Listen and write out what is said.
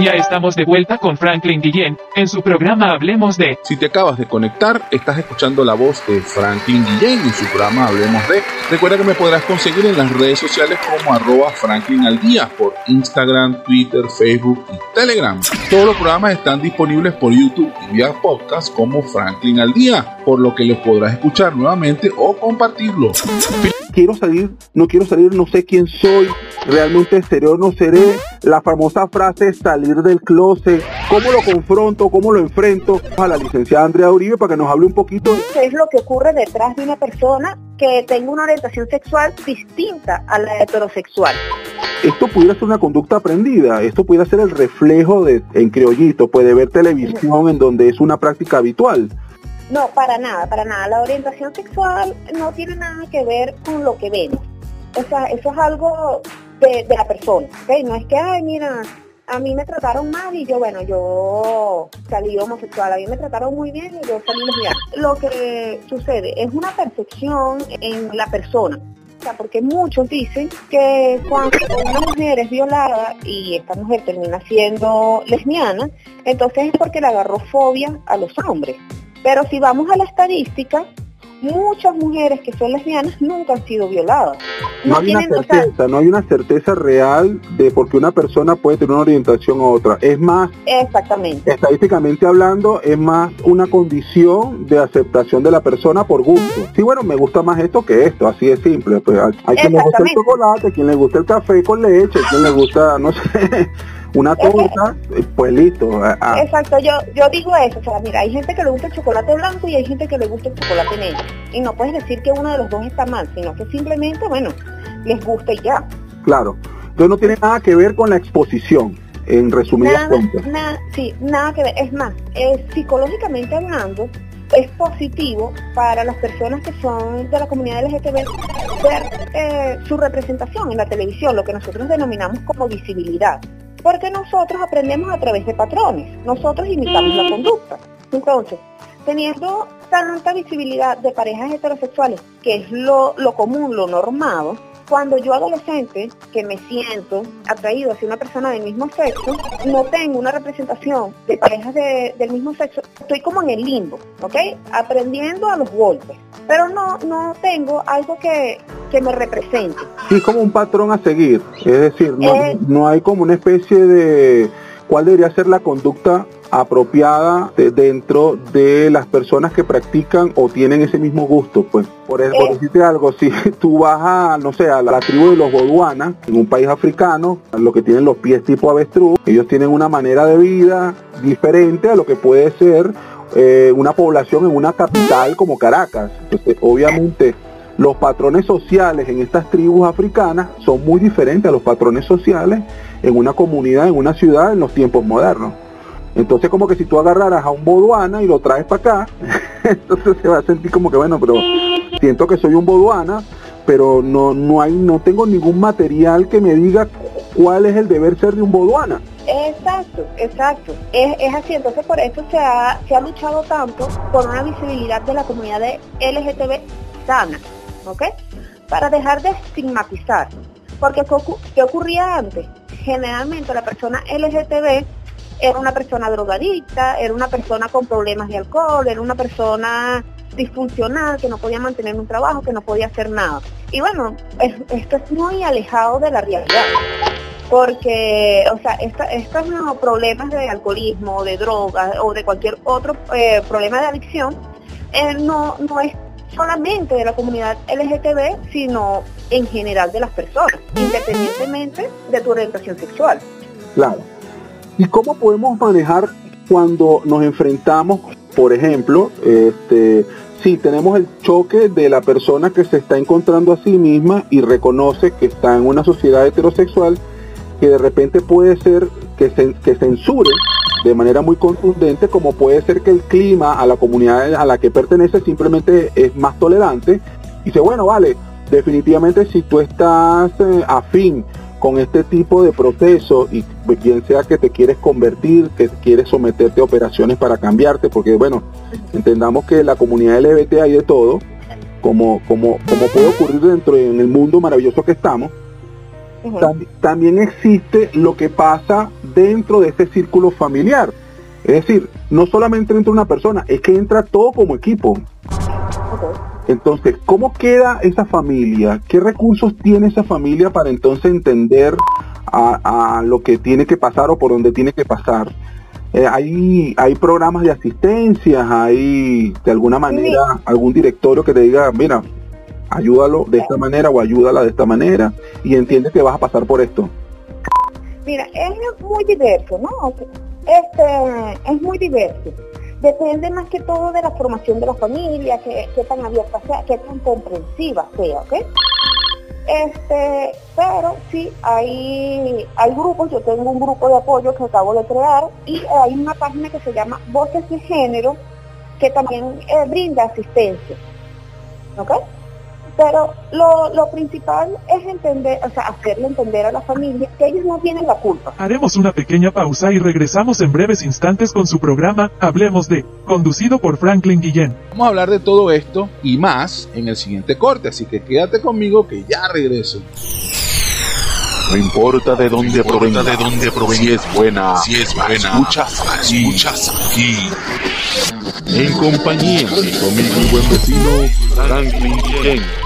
Ya estamos de vuelta con Franklin Guillén en su programa Hablemos de. Si te acabas de conectar, estás escuchando la voz de Franklin Guillén en su programa Hablemos de. Recuerda que me podrás conseguir en las redes sociales como arroba Franklin al por Instagram, Twitter, Facebook y Telegram. Todos los programas están disponibles por YouTube y vía podcast como Franklin al día, por lo que los podrás escuchar nuevamente o compartirlo. Quiero salir, no quiero salir, no sé quién soy, realmente seré o no seré. La famosa frase salir del closet, ¿cómo lo confronto? ¿Cómo lo enfrento? A la licenciada Andrea Uribe para que nos hable un poquito. ¿Qué es lo que ocurre detrás de una persona que tenga una orientación sexual distinta a la heterosexual? Esto pudiera ser una conducta aprendida, esto pudiera ser el reflejo de, en criollito, puede ver televisión en donde es una práctica habitual. No, para nada, para nada. La orientación sexual no tiene nada que ver con lo que vemos. O sea, eso es algo de, la persona, ¿ok? No es que, ay, mira, a mí me trataron mal y yo, bueno, yo salí homosexual, a mí me trataron muy bien y yo salí lesbiana. Lo que sucede es una percepción en la persona. O sea, porque muchos dicen que cuando una mujer es violada y esta mujer termina siendo lesbiana, entonces es porque le agarró fobia a los hombres. Pero si vamos a la estadística, muchas mujeres que son lesbianas nunca han sido violadas. No, hay una certeza, no hay una certeza real de por qué una persona puede tener una orientación u otra. Es más, exactamente. Estadísticamente hablando, es más una condición de aceptación de la persona por gusto. Sí, bueno, me gusta más esto que esto, así es simple. Pues hay quien le gusta el chocolate, quien le gusta el café con leche, quien le gusta, no sé, una torta, pues listo. Exacto, yo, yo digo eso, o sea, mira, hay gente que le gusta el chocolate blanco y hay gente que le gusta el chocolate negro. Y no puedes decir que uno de los dos está mal, sino que simplemente, bueno, les gusta y ya. Claro, entonces no tiene nada que ver con la exposición, en resumidas cuentas. Nada, sí, nada que ver. Es más, psicológicamente hablando, es positivo para las personas que son de la comunidad LGTB ver eh, su representación en la televisión, lo que nosotros denominamos como visibilidad porque nosotros aprendemos a través de patrones, nosotros imitamos la conducta. Entonces, teniendo tanta visibilidad de parejas heterosexuales, que es lo, común, lo normado, cuando yo adolescente, que me siento atraído hacia una persona del mismo sexo, no tengo una representación de parejas del mismo sexo, estoy como en el limbo, ¿ok? Aprendiendo a los golpes, pero no, no tengo algo que, que me represente. Sí, como un patrón a seguir, es decir, no, eh, no hay como una especie de cuál debería ser la conducta apropiada dentro de las personas que practican o tienen ese mismo gusto, pues. Por, por eh. decirte algo, si tú vas a, no sé, a la tribu de los Boduanas, en un país africano, lo que tienen los pies tipo avestruz, ellos tienen una manera de vida diferente a lo que puede ser eh, una población en una capital como Caracas. Entonces, obviamente, los patrones sociales en estas tribus africanas son muy diferentes a los patrones sociales en una comunidad, en una ciudad, en los tiempos modernos. Entonces como que si tú agarraras a un boduana y lo traes para acá, entonces se va a sentir como que bueno, pero siento que soy un boduana, pero no, no hay, no tengo ningún material que me diga cuál es el deber ser de un boduana. Exacto, exacto. Es, así, entonces por eso se ha, se ha luchado tanto por una visibilidad de la comunidad de LGTB sana, ¿ok? Para dejar de estigmatizar. Porque ¿qué ocurría antes? Generalmente la persona LGTB era una persona drogadicta, era una persona con problemas de alcohol, era una persona disfuncional, que no podía mantener un trabajo, que no podía hacer nada. Y bueno, esto es muy alejado de la realidad. Porque, o sea, estos problemas de alcoholismo, de drogas o de cualquier otro eh, problema de adicción, eh, no, no es solamente de la comunidad LGTB, sino en general de las personas, independientemente de tu orientación sexual. Claro. ¿Y cómo podemos manejar cuando nos enfrentamos, por ejemplo, este, si tenemos el choque de la persona que se está encontrando a sí misma y reconoce que está en una sociedad heterosexual, que de repente puede ser que, se, que censure de manera muy contundente, como puede ser que el clima a la comunidad a la que pertenece simplemente es más tolerante. Y dice, bueno, vale, definitivamente si tú estás eh, afín con este tipo de proceso y bien sea que te quieres convertir, que quieres someterte a operaciones para cambiarte, porque bueno, entendamos que la comunidad LGBT hay de todo, como, como, como puede ocurrir dentro en el mundo maravilloso que estamos. También existe lo que pasa dentro de ese círculo familiar. Es decir, no solamente entra una persona, es que entra todo como equipo. Entonces, ¿cómo queda esa familia? ¿Qué recursos tiene esa familia para entonces entender a, lo que tiene que pasar o por dónde tiene que pasar? Eh, hay, hay programas de asistencia, hay de alguna manera algún directorio que te diga, mira, ayúdalo de esta manera o ayúdala de esta manera y entiende que vas a pasar por esto. Mira, es muy diverso, ¿no? Este, es muy diverso. Depende más que todo de la formación de la familia, que, tan abierta sea, que tan comprensiva sea, ¿ok? Este, pero sí, hay, hay grupos, yo tengo un grupo de apoyo que acabo de crear y hay una página que se llama Voces de Género que también eh, brinda asistencia. ¿Ok? Pero lo, lo, principal es entender, o sea, hacerle entender a la familia que ellos no tienen la culpa. Haremos una pequeña pausa y regresamos en breves instantes con su programa Hablemos de, conducido por Franklin Guillén. Vamos a hablar de todo esto y más en el siguiente corte, así que quédate conmigo que ya regreso. No importa de dónde provenga, de dónde provenga, si es buena, si es buena, escuchas, escuchas aquí. En compañía de mi buen vecino Franklin Guillén.